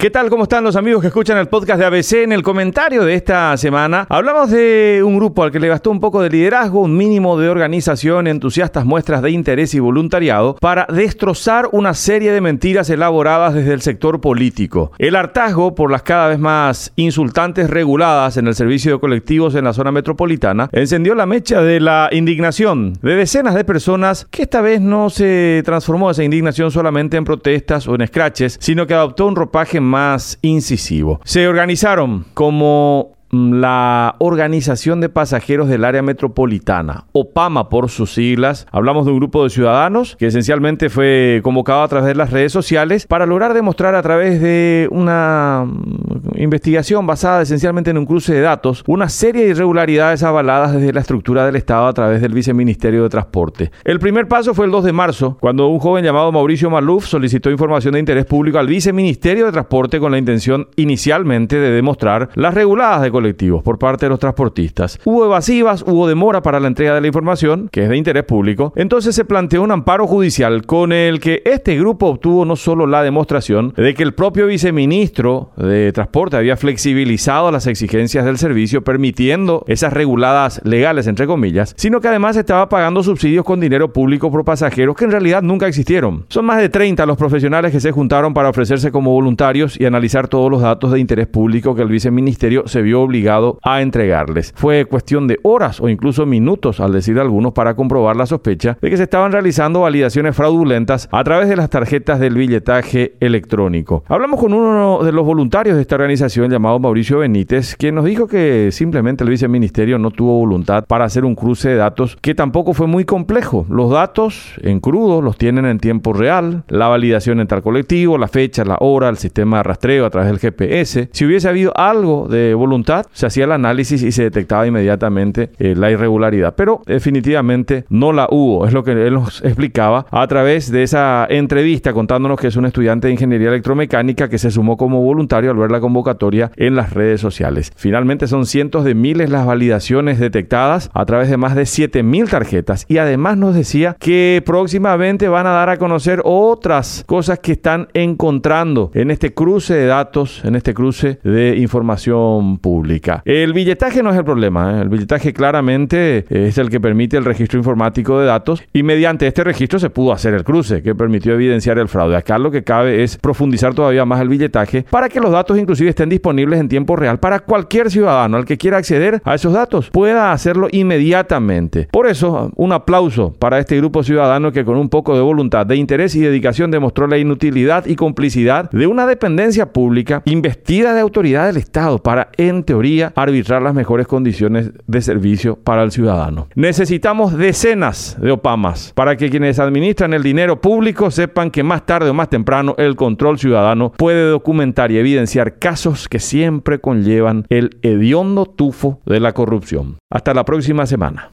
¿Qué tal? ¿Cómo están los amigos que escuchan el podcast de ABC? En el comentario de esta semana hablamos de un grupo al que le gastó un poco de liderazgo, un mínimo de organización, entusiastas muestras de interés y voluntariado para destrozar una serie de mentiras elaboradas desde el sector político. El hartazgo por las cada vez más insultantes reguladas en el servicio de colectivos en la zona metropolitana encendió la mecha de la indignación de decenas de personas que esta vez no se transformó esa indignación solamente en protestas o en scratches, sino que adoptó un ropaje más incisivo. Se organizaron como la Organización de Pasajeros del Área Metropolitana, OPAMA por sus siglas. Hablamos de un grupo de ciudadanos que esencialmente fue convocado a través de las redes sociales para lograr demostrar a través de una mm, investigación basada esencialmente en un cruce de datos una serie de irregularidades avaladas desde la estructura del Estado a través del Viceministerio de Transporte. El primer paso fue el 2 de marzo, cuando un joven llamado Mauricio Maluf solicitó información de interés público al Viceministerio de Transporte con la intención inicialmente de demostrar las reguladas de colectivos por parte de los transportistas. Hubo evasivas, hubo demora para la entrega de la información, que es de interés público. Entonces se planteó un amparo judicial con el que este grupo obtuvo no solo la demostración de que el propio viceministro de Transporte había flexibilizado las exigencias del servicio, permitiendo esas reguladas legales, entre comillas, sino que además estaba pagando subsidios con dinero público por pasajeros que en realidad nunca existieron. Son más de 30 los profesionales que se juntaron para ofrecerse como voluntarios y analizar todos los datos de interés público que el viceministerio se vio obligado a entregarles. Fue cuestión de horas o incluso minutos, al decir algunos, para comprobar la sospecha de que se estaban realizando validaciones fraudulentas a través de las tarjetas del billetaje electrónico. Hablamos con uno de los voluntarios de esta organización llamado Mauricio Benítez, quien nos dijo que simplemente el viceministerio no tuvo voluntad para hacer un cruce de datos que tampoco fue muy complejo. Los datos en crudo los tienen en tiempo real, la validación en tal colectivo, la fecha, la hora, el sistema de rastreo a través del GPS. Si hubiese habido algo de voluntad, se hacía el análisis y se detectaba inmediatamente eh, la irregularidad. Pero definitivamente no la hubo. Es lo que él nos explicaba a través de esa entrevista contándonos que es un estudiante de ingeniería electromecánica que se sumó como voluntario al ver la convocatoria en las redes sociales. Finalmente son cientos de miles las validaciones detectadas a través de más de 7000 tarjetas y además nos decía que próximamente van a dar a conocer otras cosas que están encontrando en este cruce de datos, en este cruce de información pública. El billetaje no es el problema, ¿eh? el billetaje claramente es el que permite el registro informático de datos y mediante este registro se pudo hacer el cruce que permitió evidenciar el fraude. Acá lo que cabe es profundizar todavía más el billetaje para que los datos inclusive estén disponibles en tiempo real para cualquier ciudadano al que quiera acceder a esos datos pueda hacerlo inmediatamente. Por eso, un aplauso para este grupo ciudadano que con un poco de voluntad, de interés y dedicación demostró la inutilidad y complicidad de una dependencia pública investida de autoridad del Estado para, en arbitrar las mejores condiciones de servicio para el ciudadano. Necesitamos decenas de OPAMAS para que quienes administran el dinero público sepan que más tarde o más temprano el control ciudadano puede documentar y evidenciar casos que siempre conllevan el hediondo tufo de la corrupción. Hasta la próxima semana.